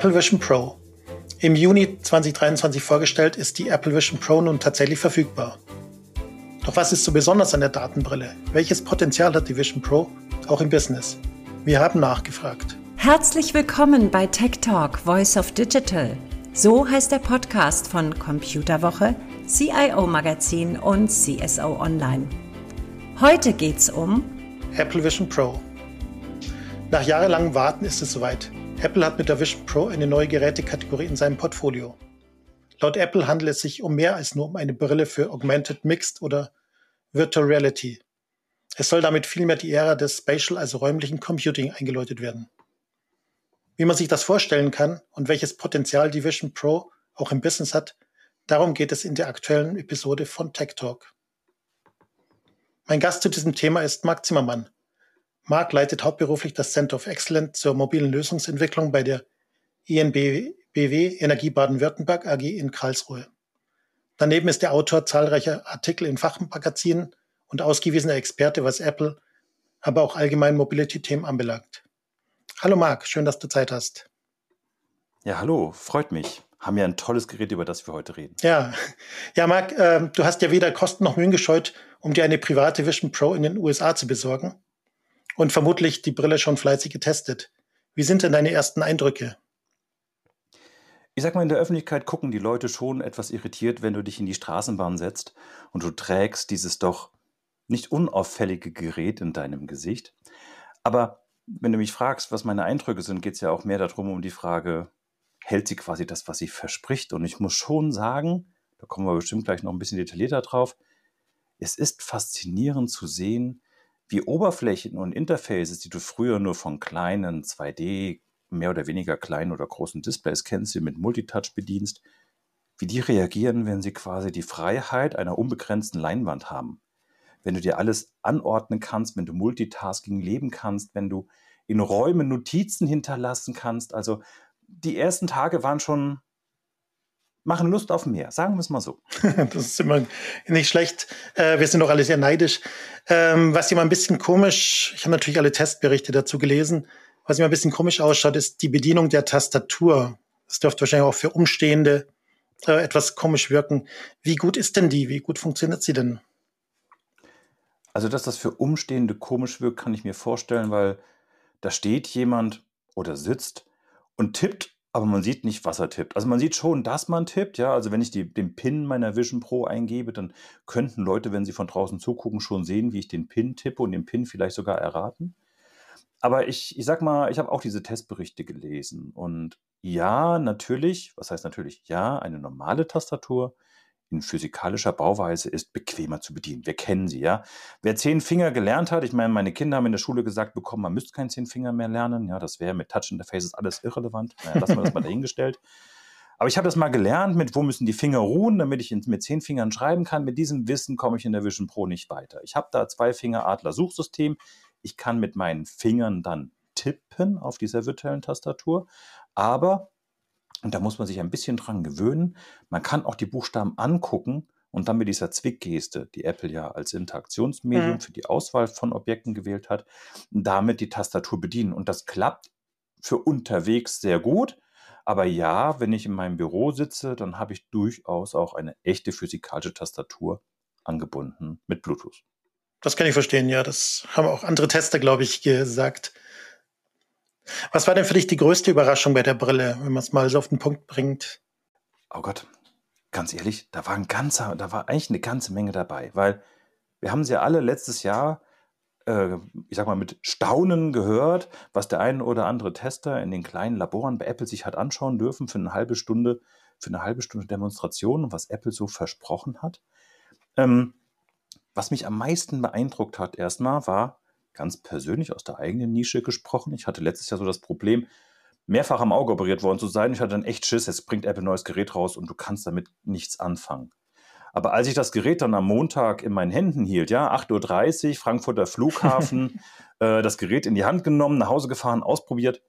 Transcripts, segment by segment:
Apple Vision Pro. Im Juni 2023 vorgestellt ist die Apple Vision Pro nun tatsächlich verfügbar. Doch was ist so besonders an der Datenbrille? Welches Potenzial hat die Vision Pro auch im Business? Wir haben nachgefragt. Herzlich willkommen bei Tech Talk Voice of Digital. So heißt der Podcast von Computerwoche, CIO Magazin und CSO Online. Heute geht's um Apple Vision Pro. Nach jahrelangem Warten ist es soweit. Apple hat mit der Vision Pro eine neue Gerätekategorie in seinem Portfolio. Laut Apple handelt es sich um mehr als nur um eine Brille für Augmented Mixed oder Virtual Reality. Es soll damit vielmehr die Ära des Spatial, also räumlichen Computing eingeläutet werden. Wie man sich das vorstellen kann und welches Potenzial die Vision Pro auch im Business hat, darum geht es in der aktuellen Episode von Tech Talk. Mein Gast zu diesem Thema ist Marc Zimmermann, Marc leitet hauptberuflich das Center of Excellence zur mobilen Lösungsentwicklung bei der INBW Energie Baden-Württemberg AG in Karlsruhe. Daneben ist er Autor zahlreicher Artikel in Fachmagazinen und ausgewiesener Experte, was Apple, aber auch allgemein Mobility-Themen anbelangt. Hallo Marc, schön, dass du Zeit hast. Ja, hallo, freut mich. Haben ja ein tolles Gerät, über das wir heute reden. Ja, ja Marc, äh, du hast ja weder Kosten noch Mühen gescheut, um dir eine private Vision Pro in den USA zu besorgen und vermutlich die Brille schon fleißig getestet. Wie sind denn deine ersten Eindrücke? Ich sag mal, in der Öffentlichkeit gucken die Leute schon etwas irritiert, wenn du dich in die Straßenbahn setzt und du trägst dieses doch nicht unauffällige Gerät in deinem Gesicht. Aber wenn du mich fragst, was meine Eindrücke sind, geht es ja auch mehr darum, um die Frage, hält sie quasi das, was sie verspricht? Und ich muss schon sagen, da kommen wir bestimmt gleich noch ein bisschen detaillierter drauf, es ist faszinierend zu sehen, wie Oberflächen und Interfaces, die du früher nur von kleinen 2D, mehr oder weniger kleinen oder großen Displays kennst, die mit Multitouch bedienst, wie die reagieren, wenn sie quasi die Freiheit einer unbegrenzten Leinwand haben. Wenn du dir alles anordnen kannst, wenn du Multitasking leben kannst, wenn du in Räumen Notizen hinterlassen kannst. Also die ersten Tage waren schon machen Lust auf mehr, sagen wir es mal so. das ist immer nicht schlecht. Äh, wir sind doch alle sehr neidisch. Ähm, was immer ein bisschen komisch, ich habe natürlich alle Testberichte dazu gelesen, was immer ein bisschen komisch ausschaut, ist die Bedienung der Tastatur. Das dürfte wahrscheinlich auch für Umstehende äh, etwas komisch wirken. Wie gut ist denn die? Wie gut funktioniert sie denn? Also, dass das für Umstehende komisch wirkt, kann ich mir vorstellen, weil da steht jemand oder sitzt und tippt aber man sieht nicht, was er tippt. Also man sieht schon, dass man tippt, ja. Also wenn ich die, den PIN meiner Vision Pro eingebe, dann könnten Leute, wenn sie von draußen zugucken, schon sehen, wie ich den PIN tippe und den PIN vielleicht sogar erraten. Aber ich, ich sag mal, ich habe auch diese Testberichte gelesen. Und ja, natürlich, was heißt natürlich? Ja, eine normale Tastatur in physikalischer Bauweise ist bequemer zu bedienen. Wir kennen sie, ja. Wer zehn Finger gelernt hat, ich meine, meine Kinder haben in der Schule gesagt bekommen, man müsste keinen zehn Finger mehr lernen. Ja, das wäre mit Touch Interfaces alles irrelevant. Naja, lassen wir das mal dahingestellt. Aber ich habe das mal gelernt, mit wo müssen die Finger ruhen, damit ich mit zehn Fingern schreiben kann. Mit diesem Wissen komme ich in der Vision Pro nicht weiter. Ich habe da zwei Finger Adler Suchsystem. Ich kann mit meinen Fingern dann tippen auf dieser virtuellen Tastatur. Aber und da muss man sich ein bisschen dran gewöhnen. Man kann auch die Buchstaben angucken und dann mit dieser Zwickgeste, die Apple ja als Interaktionsmedium mhm. für die Auswahl von Objekten gewählt hat, damit die Tastatur bedienen. Und das klappt für unterwegs sehr gut. Aber ja, wenn ich in meinem Büro sitze, dann habe ich durchaus auch eine echte physikalische Tastatur angebunden mit Bluetooth. Das kann ich verstehen, ja. Das haben auch andere Tester, glaube ich, gesagt. Was war denn für dich die größte Überraschung bei der Brille, wenn man es mal so auf den Punkt bringt? Oh Gott, ganz ehrlich, da war ein ganzer, da war eigentlich eine ganze Menge dabei, weil wir haben sie ja alle letztes Jahr, äh, ich sag mal, mit Staunen gehört, was der ein oder andere Tester in den kleinen Laboren bei Apple sich hat anschauen dürfen für eine halbe Stunde, für eine halbe Stunde Demonstration und was Apple so versprochen hat. Ähm, was mich am meisten beeindruckt hat erstmal war, ganz persönlich aus der eigenen Nische gesprochen. Ich hatte letztes Jahr so das Problem, mehrfach am Auge operiert worden zu sein. Ich hatte dann echt Schiss, jetzt bringt Apple ein neues Gerät raus und du kannst damit nichts anfangen. Aber als ich das Gerät dann am Montag in meinen Händen hielt, ja, 8.30 Uhr, Frankfurter Flughafen, äh, das Gerät in die Hand genommen, nach Hause gefahren, ausprobiert,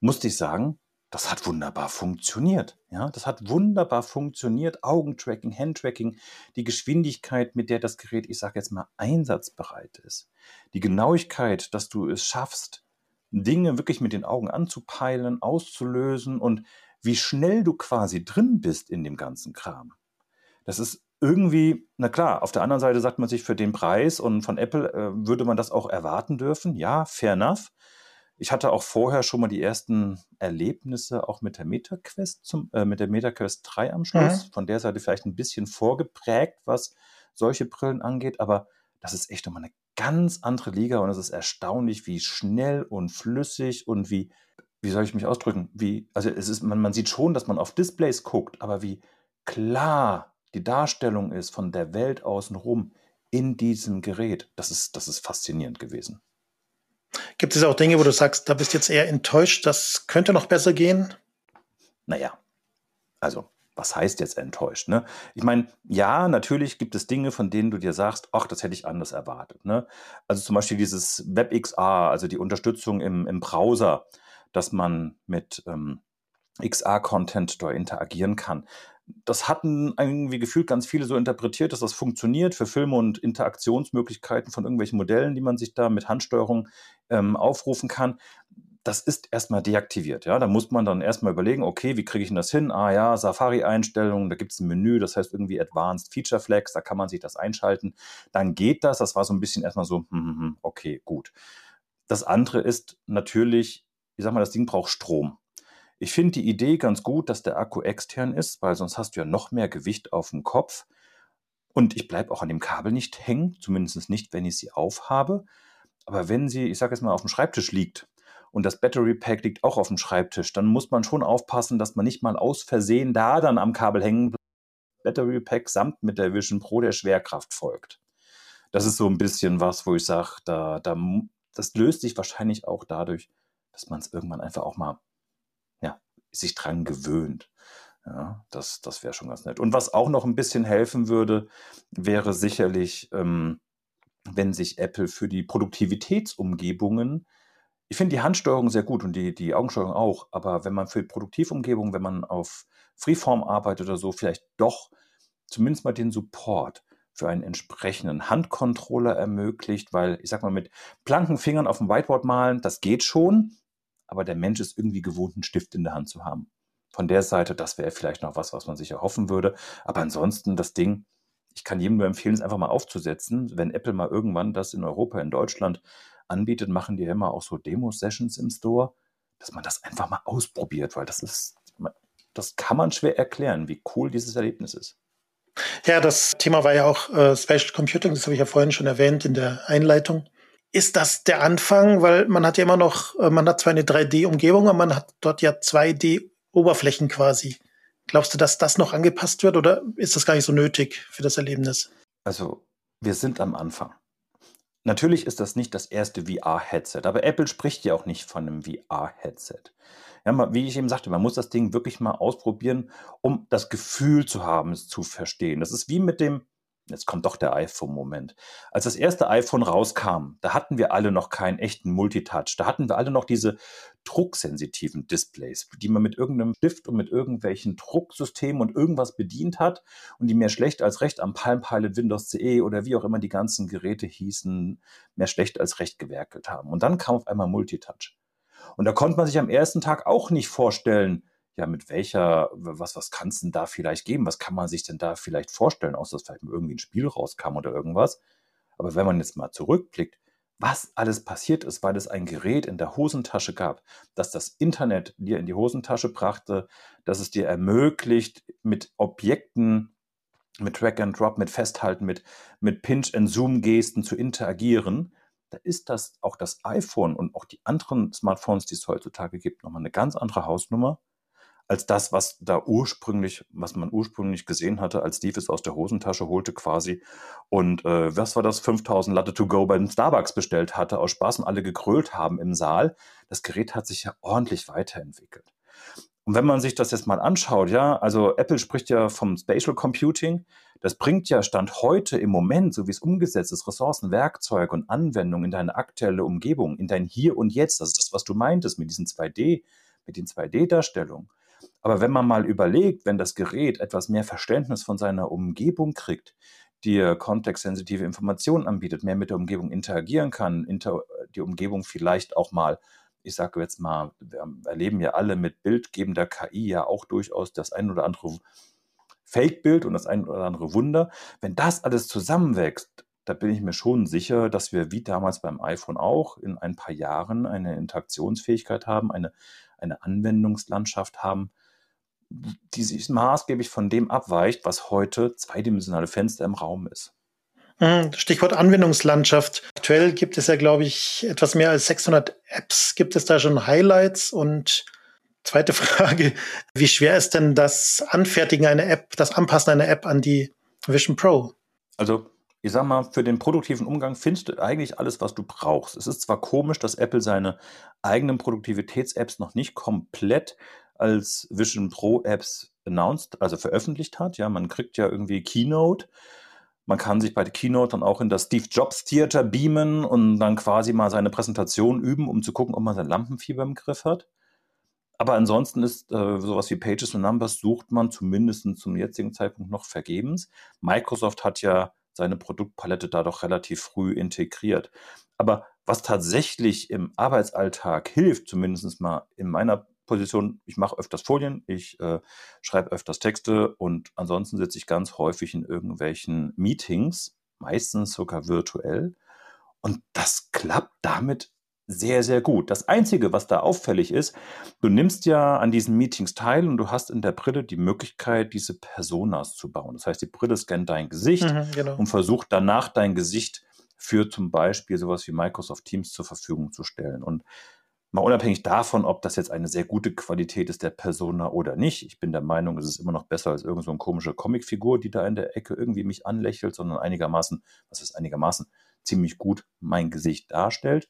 musste ich sagen, das hat wunderbar funktioniert. Ja, das hat wunderbar funktioniert. Augentracking, Handtracking, die Geschwindigkeit, mit der das Gerät, ich sage jetzt mal, einsatzbereit ist. Die Genauigkeit, dass du es schaffst, Dinge wirklich mit den Augen anzupeilen, auszulösen und wie schnell du quasi drin bist in dem ganzen Kram. Das ist irgendwie, na klar, auf der anderen Seite sagt man sich für den Preis und von Apple äh, würde man das auch erwarten dürfen. Ja, fair enough. Ich hatte auch vorher schon mal die ersten Erlebnisse auch mit der MetaQuest zum, äh, mit der MetaQuest 3 am Schluss. Mhm. Von der Seite vielleicht ein bisschen vorgeprägt, was solche Brillen angeht, aber das ist echt nochmal eine ganz andere Liga und es ist erstaunlich, wie schnell und flüssig und wie, wie soll ich mich ausdrücken? Wie, also es ist, man, man sieht schon, dass man auf Displays guckt, aber wie klar die Darstellung ist von der Welt außenrum in diesem Gerät, das ist, das ist faszinierend gewesen. Gibt es auch Dinge, wo du sagst, da bist du jetzt eher enttäuscht, das könnte noch besser gehen? Naja, also was heißt jetzt enttäuscht? Ne? Ich meine, ja, natürlich gibt es Dinge, von denen du dir sagst, ach, das hätte ich anders erwartet. Ne? Also zum Beispiel dieses WebXR, also die Unterstützung im, im Browser, dass man mit ähm, XR-Content dort interagieren kann das hatten irgendwie gefühlt ganz viele so interpretiert, dass das funktioniert für Filme und Interaktionsmöglichkeiten von irgendwelchen Modellen, die man sich da mit Handsteuerung ähm, aufrufen kann. Das ist erstmal deaktiviert. Ja, da muss man dann erstmal überlegen, okay, wie kriege ich denn das hin? Ah ja, Safari-Einstellungen, da gibt es ein Menü, das heißt irgendwie Advanced Feature Flags, da kann man sich das einschalten. Dann geht das. Das war so ein bisschen erstmal so, hm, hm, hm okay, gut. Das andere ist natürlich, ich sag mal, das Ding braucht Strom. Ich finde die Idee ganz gut, dass der Akku extern ist, weil sonst hast du ja noch mehr Gewicht auf dem Kopf. Und ich bleibe auch an dem Kabel nicht hängen, zumindest nicht, wenn ich sie aufhabe. Aber wenn sie, ich sage jetzt mal, auf dem Schreibtisch liegt und das Battery Pack liegt auch auf dem Schreibtisch, dann muss man schon aufpassen, dass man nicht mal aus Versehen da dann am Kabel hängen bleibt. Battery Pack samt mit der Vision Pro der Schwerkraft folgt. Das ist so ein bisschen was, wo ich sage, da, da, das löst sich wahrscheinlich auch dadurch, dass man es irgendwann einfach auch mal sich dran gewöhnt. Ja, das, das wäre schon ganz nett. Und was auch noch ein bisschen helfen würde, wäre sicherlich, ähm, wenn sich Apple für die Produktivitätsumgebungen, ich finde die Handsteuerung sehr gut und die, die Augensteuerung auch, aber wenn man für die Produktivumgebung, wenn man auf Freeform arbeitet oder so, vielleicht doch zumindest mal den Support für einen entsprechenden Handcontroller ermöglicht, weil ich sag mal, mit blanken Fingern auf dem Whiteboard malen, das geht schon, aber der Mensch ist irgendwie gewohnt, einen Stift in der Hand zu haben. Von der Seite, das wäre vielleicht noch was, was man sich erhoffen würde. Aber ansonsten das Ding, ich kann jedem nur empfehlen, es einfach mal aufzusetzen. Wenn Apple mal irgendwann das in Europa, in Deutschland anbietet, machen die ja immer auch so Demo-Sessions im Store, dass man das einfach mal ausprobiert, weil das ist, das kann man schwer erklären, wie cool dieses Erlebnis ist. Ja, das Thema war ja auch äh, Spatial Computing, das habe ich ja vorhin schon erwähnt in der Einleitung ist das der Anfang? Weil man hat ja immer noch, äh, man hat zwar eine 3D-Umgebung, aber man hat dort ja 2D-Oberflächen quasi. Glaubst du, dass das noch angepasst wird oder ist das gar nicht so nötig für das Erlebnis? Also, wir sind am Anfang. Natürlich ist das nicht das erste VR-Headset, aber Apple spricht ja auch nicht von einem VR-Headset. Ja, wie ich eben sagte, man muss das Ding wirklich mal ausprobieren, um das Gefühl zu haben, es zu verstehen. Das ist wie mit dem Jetzt kommt doch der iPhone-Moment. Als das erste iPhone rauskam, da hatten wir alle noch keinen echten Multitouch. Da hatten wir alle noch diese drucksensitiven Displays, die man mit irgendeinem Stift und mit irgendwelchen Drucksystemen und irgendwas bedient hat und die mehr schlecht als recht am Palm Pilot Windows CE oder wie auch immer die ganzen Geräte hießen, mehr schlecht als recht gewerkelt haben. Und dann kam auf einmal Multitouch. Und da konnte man sich am ersten Tag auch nicht vorstellen, ja, mit welcher, was, was kann es denn da vielleicht geben? Was kann man sich denn da vielleicht vorstellen, außer dass vielleicht irgendwie ein Spiel rauskam oder irgendwas? Aber wenn man jetzt mal zurückblickt, was alles passiert ist, weil es ein Gerät in der Hosentasche gab, dass das Internet dir in die Hosentasche brachte, dass es dir ermöglicht, mit Objekten, mit Track and Drop, mit Festhalten, mit, mit Pinch and Zoom Gesten zu interagieren, da ist das auch das iPhone und auch die anderen Smartphones, die es heutzutage gibt, nochmal eine ganz andere Hausnummer als das, was da ursprünglich, was man ursprünglich gesehen hatte, als Steve es aus der Hosentasche holte quasi. Und äh, was war das? 5000 Latte to go beim Starbucks bestellt hatte, aus Spaß und alle gekrölt haben im Saal. Das Gerät hat sich ja ordentlich weiterentwickelt. Und wenn man sich das jetzt mal anschaut, ja, also Apple spricht ja vom Spatial Computing. Das bringt ja Stand heute im Moment, so wie es umgesetzt ist, Ressourcen, Werkzeuge und Anwendungen in deine aktuelle Umgebung, in dein Hier und Jetzt. Das ist das, was du meintest mit diesen 2D, mit den 2D-Darstellungen. Aber wenn man mal überlegt, wenn das Gerät etwas mehr Verständnis von seiner Umgebung kriegt, dir kontextsensitive Informationen anbietet, mehr mit der Umgebung interagieren kann, inter die Umgebung vielleicht auch mal ich sage jetzt mal, wir erleben ja alle mit bildgebender KI ja auch durchaus das ein oder andere Fake-Bild und das ein oder andere Wunder. Wenn das alles zusammenwächst, da bin ich mir schon sicher, dass wir wie damals beim iPhone auch in ein paar Jahren eine Interaktionsfähigkeit haben, eine, eine Anwendungslandschaft haben, die sich maßgeblich von dem abweicht, was heute zweidimensionale Fenster im Raum ist. Hm, Stichwort Anwendungslandschaft. Aktuell gibt es ja, glaube ich, etwas mehr als 600 Apps. Gibt es da schon Highlights? Und zweite Frage, wie schwer ist denn das Anfertigen einer App, das Anpassen einer App an die Vision Pro? Also ich sag mal, für den produktiven Umgang findest du eigentlich alles, was du brauchst. Es ist zwar komisch, dass Apple seine eigenen Produktivitäts-Apps noch nicht komplett als Vision Pro Apps announced, also veröffentlicht hat. Ja, man kriegt ja irgendwie Keynote. Man kann sich bei der Keynote dann auch in das Steve Jobs Theater beamen und dann quasi mal seine Präsentation üben, um zu gucken, ob man sein Lampenfieber im Griff hat. Aber ansonsten ist äh, sowas wie Pages und Numbers sucht man zumindest zum jetzigen Zeitpunkt noch vergebens. Microsoft hat ja seine Produktpalette da doch relativ früh integriert. Aber was tatsächlich im Arbeitsalltag hilft, zumindest mal in meiner Position, ich mache öfters Folien, ich äh, schreibe öfters Texte und ansonsten sitze ich ganz häufig in irgendwelchen Meetings, meistens sogar virtuell. Und das klappt damit sehr, sehr gut. Das Einzige, was da auffällig ist, du nimmst ja an diesen Meetings teil und du hast in der Brille die Möglichkeit, diese Personas zu bauen. Das heißt, die Brille scannt dein Gesicht mhm, genau. und versucht danach dein Gesicht für zum Beispiel sowas wie Microsoft Teams zur Verfügung zu stellen. Und mal unabhängig davon, ob das jetzt eine sehr gute Qualität ist der Persona oder nicht, ich bin der Meinung, es ist immer noch besser als irgendeine so komische Comicfigur, die da in der Ecke irgendwie mich anlächelt, sondern einigermaßen, was ist einigermaßen, ziemlich gut mein Gesicht darstellt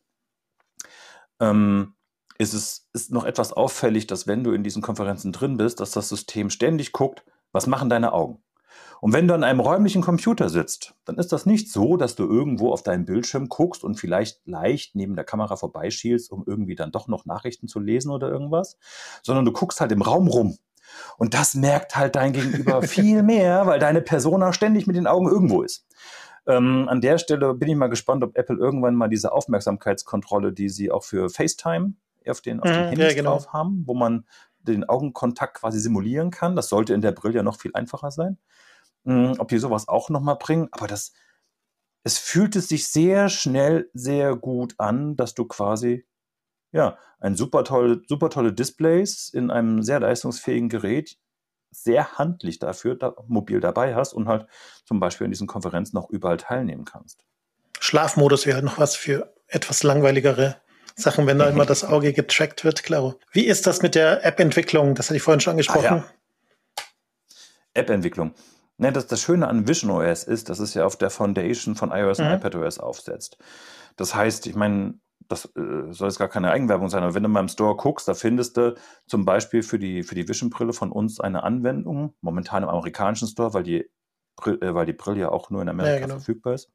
ähm, ist es ist noch etwas auffällig, dass wenn du in diesen Konferenzen drin bist, dass das System ständig guckt, was machen deine Augen? Und wenn du an einem räumlichen Computer sitzt, dann ist das nicht so, dass du irgendwo auf deinen Bildschirm guckst und vielleicht leicht neben der Kamera vorbeischielst, um irgendwie dann doch noch Nachrichten zu lesen oder irgendwas, sondern du guckst halt im Raum rum. Und das merkt halt dein Gegenüber viel mehr, weil deine Persona ständig mit den Augen irgendwo ist. Ähm, an der Stelle bin ich mal gespannt, ob Apple irgendwann mal diese Aufmerksamkeitskontrolle, die sie auch für FaceTime auf den, auf den mhm, Handys ja, genau. drauf haben, wo man den Augenkontakt quasi simulieren kann. Das sollte in der Brille ja noch viel einfacher sein. Ähm, ob die sowas auch nochmal bringen, aber das, es fühlte sich sehr schnell sehr gut an, dass du quasi ja, ein super tolle, super tolle Displays in einem sehr leistungsfähigen Gerät sehr handlich dafür da, mobil dabei hast und halt zum Beispiel in diesen Konferenzen auch überall teilnehmen kannst. Schlafmodus wäre noch was für etwas langweiligere Sachen, wenn da immer das Auge getrackt wird, klar. Wie ist das mit der App-Entwicklung? Das hatte ich vorhin schon angesprochen. Ah, ja. App-Entwicklung. Ne, das, das Schöne an Vision OS ist, dass es ja auf der Foundation von iOS mhm. und iPadOS aufsetzt. Das heißt, ich meine, das äh, soll jetzt gar keine Eigenwerbung sein, aber wenn du mal im Store guckst, da findest du zum Beispiel für die, für die Vision-Brille von uns eine Anwendung, momentan im amerikanischen Store, weil die, äh, weil die Brille ja auch nur in Amerika ja, genau. verfügbar ist.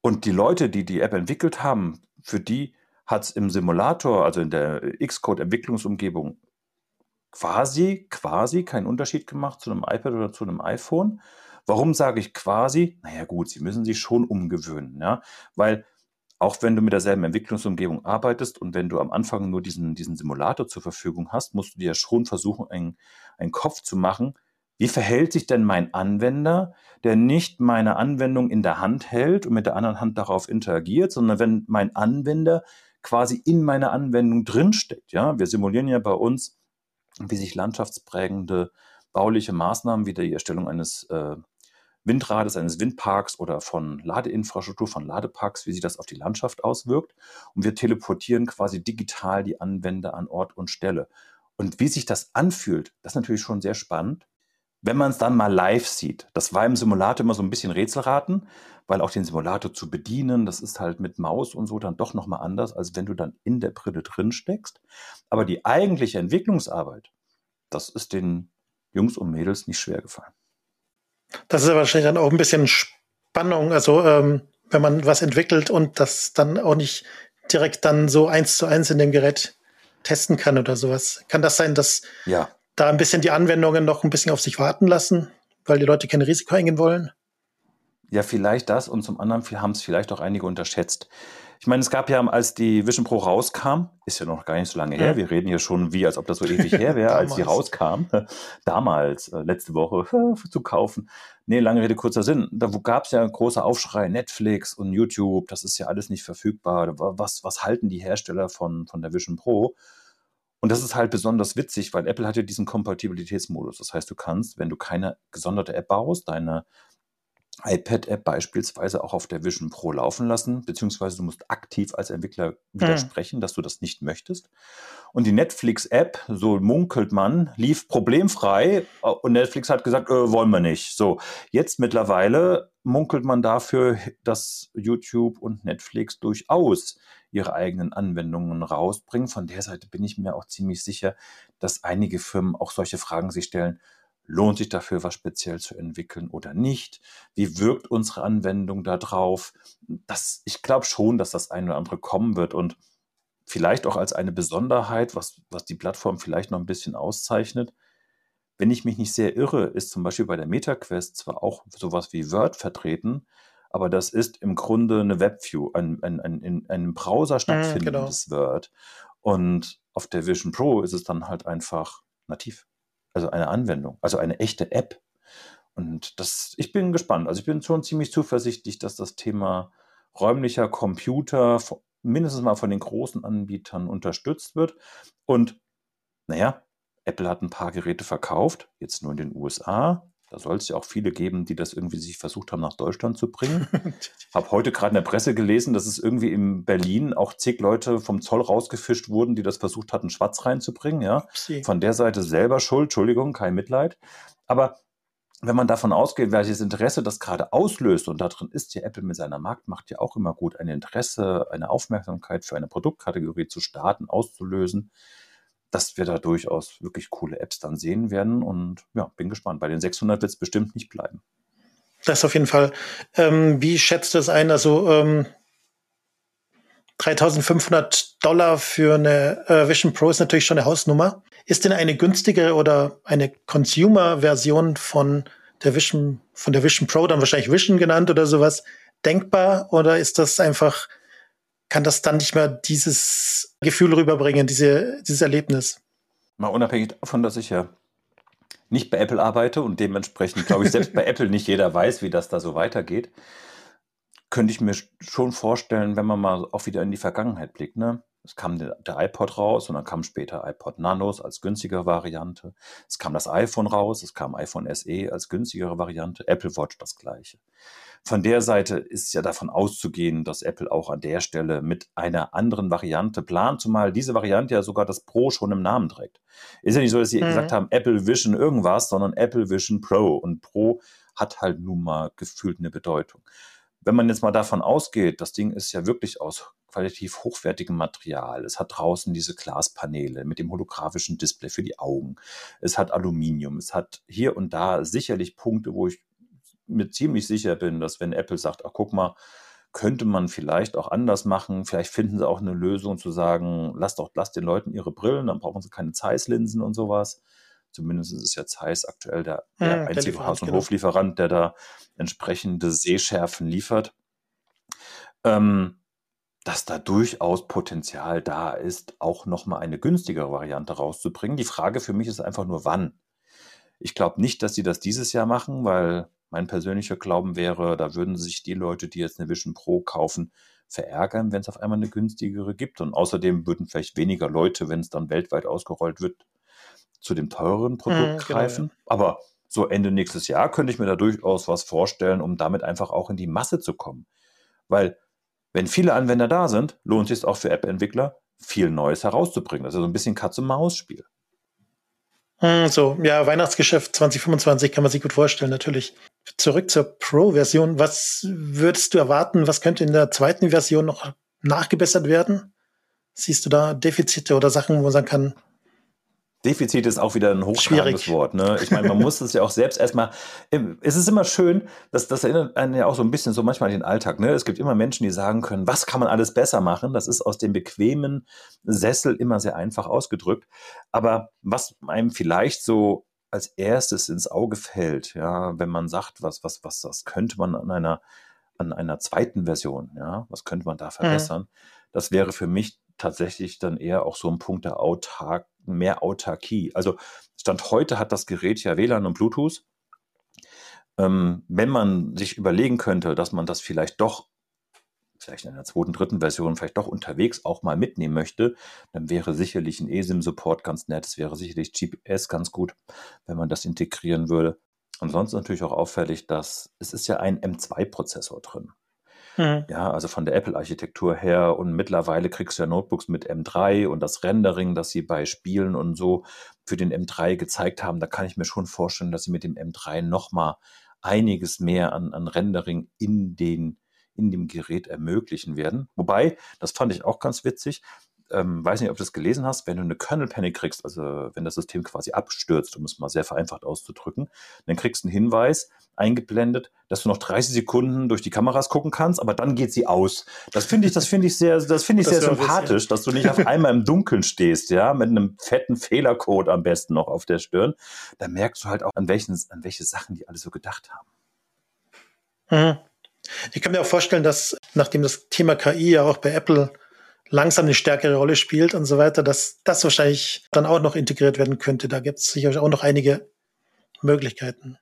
Und die Leute, die die App entwickelt haben, für die hat es im Simulator, also in der Xcode-Entwicklungsumgebung, quasi, quasi keinen Unterschied gemacht zu einem iPad oder zu einem iPhone. Warum sage ich quasi? Naja gut, sie müssen sich schon umgewöhnen, ja, weil auch wenn du mit derselben Entwicklungsumgebung arbeitest und wenn du am Anfang nur diesen, diesen Simulator zur Verfügung hast, musst du dir schon versuchen, einen, einen Kopf zu machen, wie verhält sich denn mein Anwender, der nicht meine Anwendung in der Hand hält und mit der anderen Hand darauf interagiert, sondern wenn mein Anwender quasi in meiner Anwendung drinsteckt. Ja, wir simulieren ja bei uns, wie sich landschaftsprägende bauliche Maßnahmen wie die Erstellung eines äh, Windrades, eines Windparks oder von Ladeinfrastruktur, von Ladeparks, wie sich das auf die Landschaft auswirkt. Und wir teleportieren quasi digital die Anwender an Ort und Stelle. Und wie sich das anfühlt, das ist natürlich schon sehr spannend. Wenn man es dann mal live sieht, das war im Simulator immer so ein bisschen Rätselraten, weil auch den Simulator zu bedienen, das ist halt mit Maus und so dann doch nochmal anders, als wenn du dann in der Brille drin steckst. Aber die eigentliche Entwicklungsarbeit, das ist den Jungs und Mädels nicht schwer gefallen. Das ist ja wahrscheinlich dann auch ein bisschen Spannung, also ähm, wenn man was entwickelt und das dann auch nicht direkt dann so eins zu eins in dem Gerät testen kann oder sowas. Kann das sein, dass ja. da ein bisschen die Anwendungen noch ein bisschen auf sich warten lassen, weil die Leute kein Risiko eingehen wollen? Ja, vielleicht das und zum anderen haben es vielleicht auch einige unterschätzt. Ich meine, es gab ja, als die Vision Pro rauskam, ist ja noch gar nicht so lange her. Wir reden hier schon wie, als ob das so ewig her wäre, als sie rauskam. Damals, äh, letzte Woche, zu kaufen. Nee, lange Rede, kurzer Sinn. Da gab es ja einen großen Aufschrei, Netflix und YouTube, das ist ja alles nicht verfügbar. Was, was halten die Hersteller von, von der Vision Pro? Und das ist halt besonders witzig, weil Apple hat ja diesen Kompatibilitätsmodus. Das heißt, du kannst, wenn du keine gesonderte App baust, deine iPad-App beispielsweise auch auf der Vision Pro laufen lassen, beziehungsweise du musst aktiv als Entwickler widersprechen, mhm. dass du das nicht möchtest. Und die Netflix-App, so munkelt man, lief problemfrei äh, und Netflix hat gesagt, äh, wollen wir nicht. So, jetzt mittlerweile munkelt man dafür, dass YouTube und Netflix durchaus ihre eigenen Anwendungen rausbringen. Von der Seite bin ich mir auch ziemlich sicher, dass einige Firmen auch solche Fragen sich stellen Lohnt sich dafür, was speziell zu entwickeln oder nicht? Wie wirkt unsere Anwendung da drauf? Das, ich glaube schon, dass das eine oder andere kommen wird und vielleicht auch als eine Besonderheit, was, was die Plattform vielleicht noch ein bisschen auszeichnet. Wenn ich mich nicht sehr irre, ist zum Beispiel bei der MetaQuest zwar auch sowas wie Word vertreten, aber das ist im Grunde eine WebView, ein, ein, ein in einem Browser mhm, stattfindendes genau. Word. Und auf der Vision Pro ist es dann halt einfach nativ also eine Anwendung, also eine echte App. Und das, ich bin gespannt. Also ich bin schon ziemlich zuversichtlich, dass das Thema räumlicher Computer mindestens mal von den großen Anbietern unterstützt wird. Und naja, Apple hat ein paar Geräte verkauft, jetzt nur in den USA. Da soll es ja auch viele geben, die das irgendwie sich versucht haben, nach Deutschland zu bringen. Habe heute gerade in der Presse gelesen, dass es irgendwie in Berlin auch zig Leute vom Zoll rausgefischt wurden, die das versucht hatten, schwarz reinzubringen. Ja? Von der Seite selber schuld, Entschuldigung, kein Mitleid. Aber wenn man davon ausgeht, welches Interesse das gerade auslöst, und darin ist ja Apple mit seiner Marktmacht ja auch immer gut, ein Interesse, eine Aufmerksamkeit für eine Produktkategorie zu starten, auszulösen, dass wir da durchaus wirklich coole Apps dann sehen werden. Und ja, bin gespannt. Bei den 600 wird es bestimmt nicht bleiben. Das auf jeden Fall. Ähm, wie schätzt du es ein? Also ähm, 3500 Dollar für eine äh, Vision Pro ist natürlich schon eine Hausnummer. Ist denn eine günstigere oder eine Consumer-Version von der Vision, von der Vision Pro, dann wahrscheinlich Vision genannt oder sowas, denkbar? Oder ist das einfach kann das dann nicht mehr dieses Gefühl rüberbringen, diese, dieses Erlebnis. Mal unabhängig davon, dass ich ja nicht bei Apple arbeite und dementsprechend, glaube ich, selbst bei Apple nicht jeder weiß, wie das da so weitergeht, könnte ich mir schon vorstellen, wenn man mal auch wieder in die Vergangenheit blickt. Ne? Es kam der, der iPod raus und dann kam später iPod Nanos als günstigere Variante. Es kam das iPhone raus, es kam iPhone SE als günstigere Variante, Apple Watch das gleiche. Von der Seite ist ja davon auszugehen, dass Apple auch an der Stelle mit einer anderen Variante plant, zumal diese Variante ja sogar das Pro schon im Namen trägt. Ist ja nicht so, dass sie mhm. gesagt haben, Apple Vision irgendwas, sondern Apple Vision Pro. Und Pro hat halt nun mal gefühlt eine Bedeutung. Wenn man jetzt mal davon ausgeht, das Ding ist ja wirklich aus qualitativ hochwertigem Material. Es hat draußen diese Glaspaneele mit dem holographischen Display für die Augen. Es hat Aluminium. Es hat hier und da sicherlich Punkte, wo ich mir ziemlich sicher bin, dass wenn Apple sagt, ach guck mal, könnte man vielleicht auch anders machen. Vielleicht finden sie auch eine Lösung zu sagen, lasst doch, lasst den Leuten ihre Brillen, dann brauchen sie keine Zeiss-Linsen und sowas. Zumindest ist es ja Zeiss aktuell der, der ja, einzige Haus- und genau. Hoflieferant, der da entsprechende Sehschärfen liefert. Ähm, dass da durchaus Potenzial da ist, auch nochmal eine günstigere Variante rauszubringen. Die Frage für mich ist einfach nur, wann. Ich glaube nicht, dass sie das dieses Jahr machen, weil mein persönlicher Glauben wäre, da würden sich die Leute, die jetzt eine Vision Pro kaufen, verärgern, wenn es auf einmal eine günstigere gibt. Und außerdem würden vielleicht weniger Leute, wenn es dann weltweit ausgerollt wird, zu dem teureren Produkt mhm, greifen. Genau. Aber so Ende nächstes Jahr könnte ich mir da durchaus was vorstellen, um damit einfach auch in die Masse zu kommen. Weil wenn viele Anwender da sind, lohnt es sich auch für App-Entwickler, viel Neues herauszubringen. Das ist so ein bisschen Katz-und-Maus-Spiel. Hm, so, ja, Weihnachtsgeschäft 2025 kann man sich gut vorstellen, natürlich. Zurück zur Pro-Version. Was würdest du erwarten? Was könnte in der zweiten Version noch nachgebessert werden? Siehst du da Defizite oder Sachen, wo man sagen kann, Defizit ist auch wieder ein hochtragendes Wort. Ne? Ich meine, man muss es ja auch selbst erstmal. Es ist immer schön, dass das erinnert einen ja auch so ein bisschen so manchmal an den Alltag. Ne? Es gibt immer Menschen, die sagen können, was kann man alles besser machen? Das ist aus dem bequemen Sessel immer sehr einfach ausgedrückt. Aber was einem vielleicht so als erstes ins Auge fällt, ja, wenn man sagt, was, was, was, was könnte man an einer, an einer zweiten Version, ja, was könnte man da mhm. verbessern, mhm. das wäre für mich tatsächlich dann eher auch so ein Punkt der Autark, mehr Autarkie. Also Stand heute hat das Gerät ja WLAN und Bluetooth. Ähm, wenn man sich überlegen könnte, dass man das vielleicht doch, vielleicht in einer zweiten, dritten Version, vielleicht doch unterwegs auch mal mitnehmen möchte, dann wäre sicherlich ein eSIM-Support ganz nett. Es wäre sicherlich GPS ganz gut, wenn man das integrieren würde. Ansonsten natürlich auch auffällig, dass es ist ja ein M2-Prozessor drin. Mhm. Ja, also von der Apple-Architektur her und mittlerweile kriegst du ja Notebooks mit M3 und das Rendering, das sie bei Spielen und so für den M3 gezeigt haben, da kann ich mir schon vorstellen, dass sie mit dem M3 nochmal einiges mehr an, an Rendering in den in dem Gerät ermöglichen werden. Wobei, das fand ich auch ganz witzig, ähm, weiß nicht, ob du das gelesen hast, wenn du eine Kernel Panic kriegst, also wenn das System quasi abstürzt, um es mal sehr vereinfacht auszudrücken, dann kriegst du einen Hinweis eingeblendet, dass du noch 30 Sekunden durch die Kameras gucken kannst, aber dann geht sie aus. Das finde ich, das finde ich sehr, das finde ich das sehr sympathisch, dass du nicht auf einmal im Dunkeln stehst, ja, mit einem fetten Fehlercode am besten noch auf der Stirn. Da merkst du halt auch, an welchen, an welche Sachen die alle so gedacht haben. Mhm. Ich kann mir auch vorstellen, dass nachdem das Thema KI ja auch bei Apple langsam eine stärkere Rolle spielt und so weiter, dass das wahrscheinlich dann auch noch integriert werden könnte. Da gibt es sicher auch noch einige Möglichkeiten.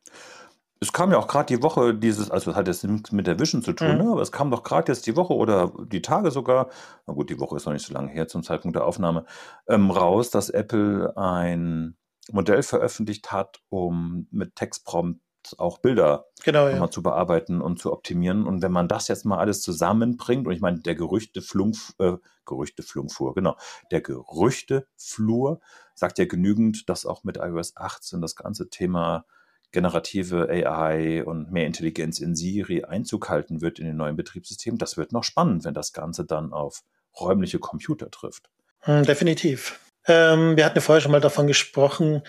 Es kam ja auch gerade die Woche dieses, also es hat jetzt mit der Vision zu tun, mhm. ne? aber es kam doch gerade jetzt die Woche oder die Tage sogar, na gut, die Woche ist noch nicht so lange her zum Zeitpunkt der Aufnahme, ähm, raus, dass Apple ein Modell veröffentlicht hat, um mit Textprompt auch Bilder genau, ja. zu bearbeiten und zu optimieren. Und wenn man das jetzt mal alles zusammenbringt, und ich meine, der Gerüchteflug, äh, Gerüchteflugfuhr, genau, der Gerüchteflur sagt ja genügend, dass auch mit iOS 18 das ganze Thema generative AI und mehr Intelligenz in Siri Einzug halten wird in den neuen Betriebssystemen. Das wird noch spannend, wenn das Ganze dann auf räumliche Computer trifft. Hm, definitiv. Ähm, wir hatten ja vorher schon mal davon gesprochen,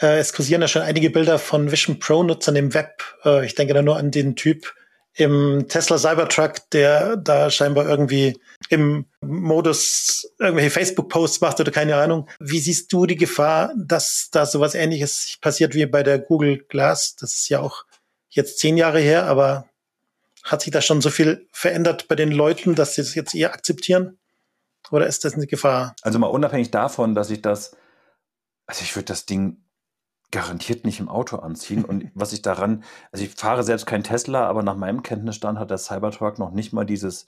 äh, es kursieren ja schon einige Bilder von Vision Pro-Nutzern im Web. Äh, ich denke da nur an den Typ im Tesla Cybertruck, der da scheinbar irgendwie im Modus irgendwelche Facebook-Posts macht oder keine Ahnung. Wie siehst du die Gefahr, dass da sowas ähnliches passiert wie bei der Google Glass? Das ist ja auch jetzt zehn Jahre her, aber hat sich da schon so viel verändert bei den Leuten, dass sie das jetzt eher akzeptieren? Oder ist das eine Gefahr? Also mal unabhängig davon, dass ich das, also ich würde das Ding garantiert nicht im Auto anziehen. Und was ich daran, also ich fahre selbst kein Tesla, aber nach meinem Kenntnisstand hat der Cybertruck noch nicht mal dieses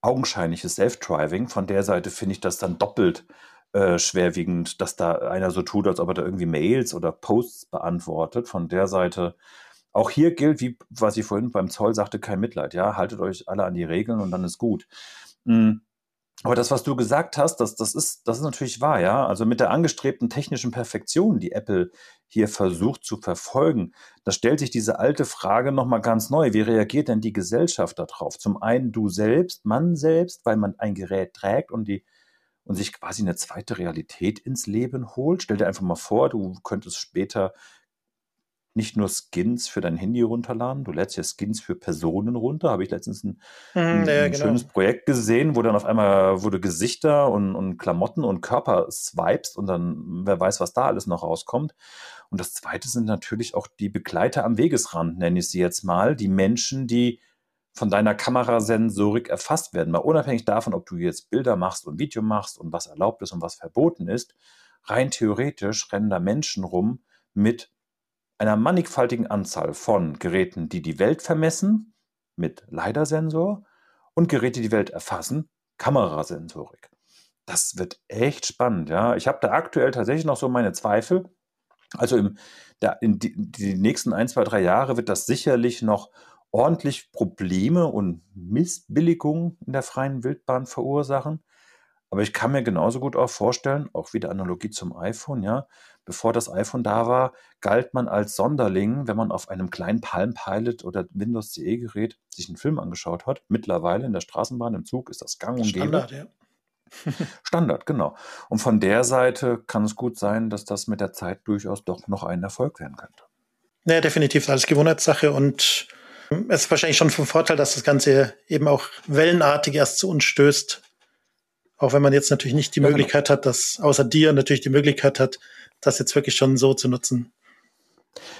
augenscheinliche Self-Driving. Von der Seite finde ich das dann doppelt äh, schwerwiegend, dass da einer so tut, als ob er da irgendwie Mails oder Posts beantwortet. Von der Seite auch hier gilt, wie was ich vorhin beim Zoll sagte, kein Mitleid. Ja, haltet euch alle an die Regeln und dann ist gut. Mhm. Aber das, was du gesagt hast, das, das, ist, das ist natürlich wahr, ja. Also mit der angestrebten technischen Perfektion, die Apple hier versucht zu verfolgen, da stellt sich diese alte Frage nochmal ganz neu. Wie reagiert denn die Gesellschaft darauf? Zum einen du selbst, man selbst, weil man ein Gerät trägt und die und sich quasi eine zweite Realität ins Leben holt. Stell dir einfach mal vor, du könntest später nicht nur Skins für dein Handy runterladen, du lädst ja Skins für Personen runter. Habe ich letztens ein, hm, ja, ein genau. schönes Projekt gesehen, wo dann auf einmal wurde Gesichter und, und Klamotten und Körper swipest und dann wer weiß, was da alles noch rauskommt. Und das zweite sind natürlich auch die Begleiter am Wegesrand, nenne ich sie jetzt mal, die Menschen, die von deiner Kamerasensorik erfasst werden. Mal unabhängig davon, ob du jetzt Bilder machst und Video machst und was erlaubt ist und was verboten ist, rein theoretisch rennen da Menschen rum mit einer mannigfaltigen Anzahl von Geräten, die die Welt vermessen mit LiDAR-Sensor und Geräte, die die Welt erfassen, Kamerasensorik. Das wird echt spannend, ja. Ich habe da aktuell tatsächlich noch so meine Zweifel. Also im, der, in die, die nächsten ein, zwei, drei Jahre wird das sicherlich noch ordentlich Probleme und Missbilligungen in der freien Wildbahn verursachen. Aber ich kann mir genauso gut auch vorstellen, auch wieder Analogie zum iPhone, ja, bevor das iPhone da war, galt man als Sonderling, wenn man auf einem kleinen Palm Pilot oder Windows CE Gerät sich einen Film angeschaut hat. Mittlerweile in der Straßenbahn, im Zug ist das gang und gäbe. Standard, ja. Standard, genau. Und von der Seite kann es gut sein, dass das mit der Zeit durchaus doch noch ein Erfolg werden könnte. Ja, definitiv alles Gewohnheitssache und es ist wahrscheinlich schon vom Vorteil, dass das Ganze eben auch wellenartig erst zu uns stößt. Auch wenn man jetzt natürlich nicht die ja, genau. Möglichkeit genau. hat, dass außer dir natürlich die Möglichkeit hat, das jetzt wirklich schon so zu nutzen.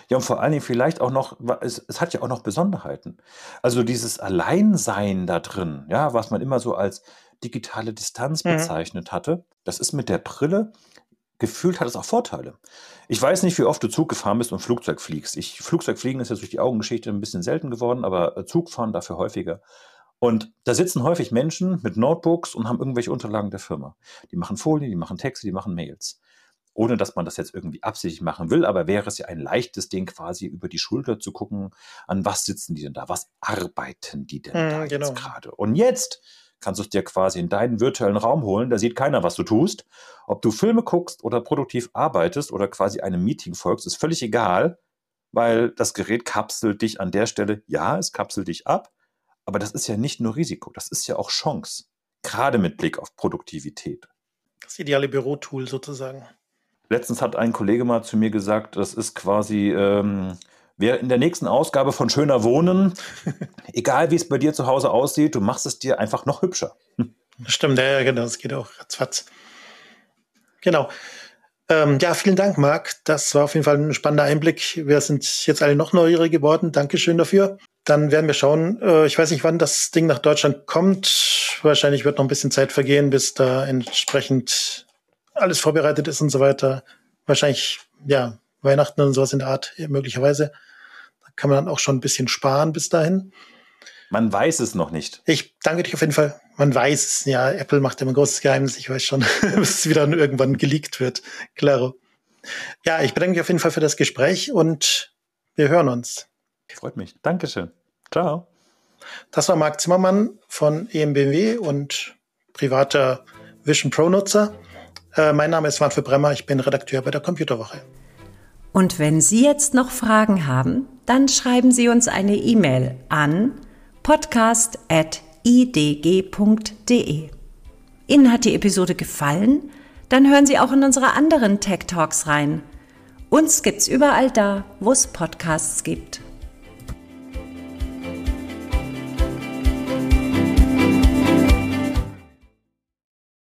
Ja, und vor allen Dingen vielleicht auch noch, es, es, hat ja auch noch Besonderheiten. Also dieses Alleinsein da drin, ja, was man immer so als digitale Distanz mhm. bezeichnet hatte, das ist mit der Brille, gefühlt hat es auch Vorteile. Ich weiß nicht, wie oft du Zug gefahren bist und Flugzeug fliegst. Ich, Flugzeugfliegen ist ja durch die Augengeschichte ein bisschen selten geworden, aber äh, Zugfahren dafür häufiger. Und da sitzen häufig Menschen mit Notebooks und haben irgendwelche Unterlagen der Firma. Die machen Folien, die machen Texte, die machen Mails ohne dass man das jetzt irgendwie absichtlich machen will, aber wäre es ja ein leichtes Ding, quasi über die Schulter zu gucken, an was sitzen die denn da, was arbeiten die denn mm, da genau. jetzt gerade. Und jetzt kannst du es dir quasi in deinen virtuellen Raum holen, da sieht keiner, was du tust. Ob du Filme guckst oder produktiv arbeitest oder quasi einem Meeting folgst, ist völlig egal, weil das Gerät kapselt dich an der Stelle, ja, es kapselt dich ab, aber das ist ja nicht nur Risiko, das ist ja auch Chance, gerade mit Blick auf Produktivität. Das ideale Bürotool sozusagen. Letztens hat ein Kollege mal zu mir gesagt, das ist quasi, ähm, wer in der nächsten Ausgabe von Schöner Wohnen, egal wie es bei dir zu Hause aussieht, du machst es dir einfach noch hübscher. Stimmt, ja, genau, das geht auch ratzfatz. Genau. Ähm, ja, vielen Dank, Marc. Das war auf jeden Fall ein spannender Einblick. Wir sind jetzt alle noch neugierig geworden. Dankeschön dafür. Dann werden wir schauen. Äh, ich weiß nicht, wann das Ding nach Deutschland kommt. Wahrscheinlich wird noch ein bisschen Zeit vergehen, bis da entsprechend alles vorbereitet ist und so weiter. Wahrscheinlich, ja, Weihnachten und sowas in der Art, möglicherweise. Da kann man dann auch schon ein bisschen sparen bis dahin. Man weiß es noch nicht. Ich danke dich auf jeden Fall. Man weiß es. Ja, Apple macht immer ein großes Geheimnis. Ich weiß schon, bis es wieder irgendwann geleakt wird. Klaro. Ja, ich bedanke mich auf jeden Fall für das Gespräch und wir hören uns. Freut mich. Dankeschön. Ciao. Das war Marc Zimmermann von EMBW und privater Vision Pro Nutzer. Äh, mein Name ist Manfred Bremmer, ich bin Redakteur bei der Computerwoche. Und wenn Sie jetzt noch Fragen haben, dann schreiben Sie uns eine E-Mail an podcast.idg.de. Ihnen hat die Episode gefallen? Dann hören Sie auch in unsere anderen Tech Talks rein. Uns gibt's überall da, wo es Podcasts gibt.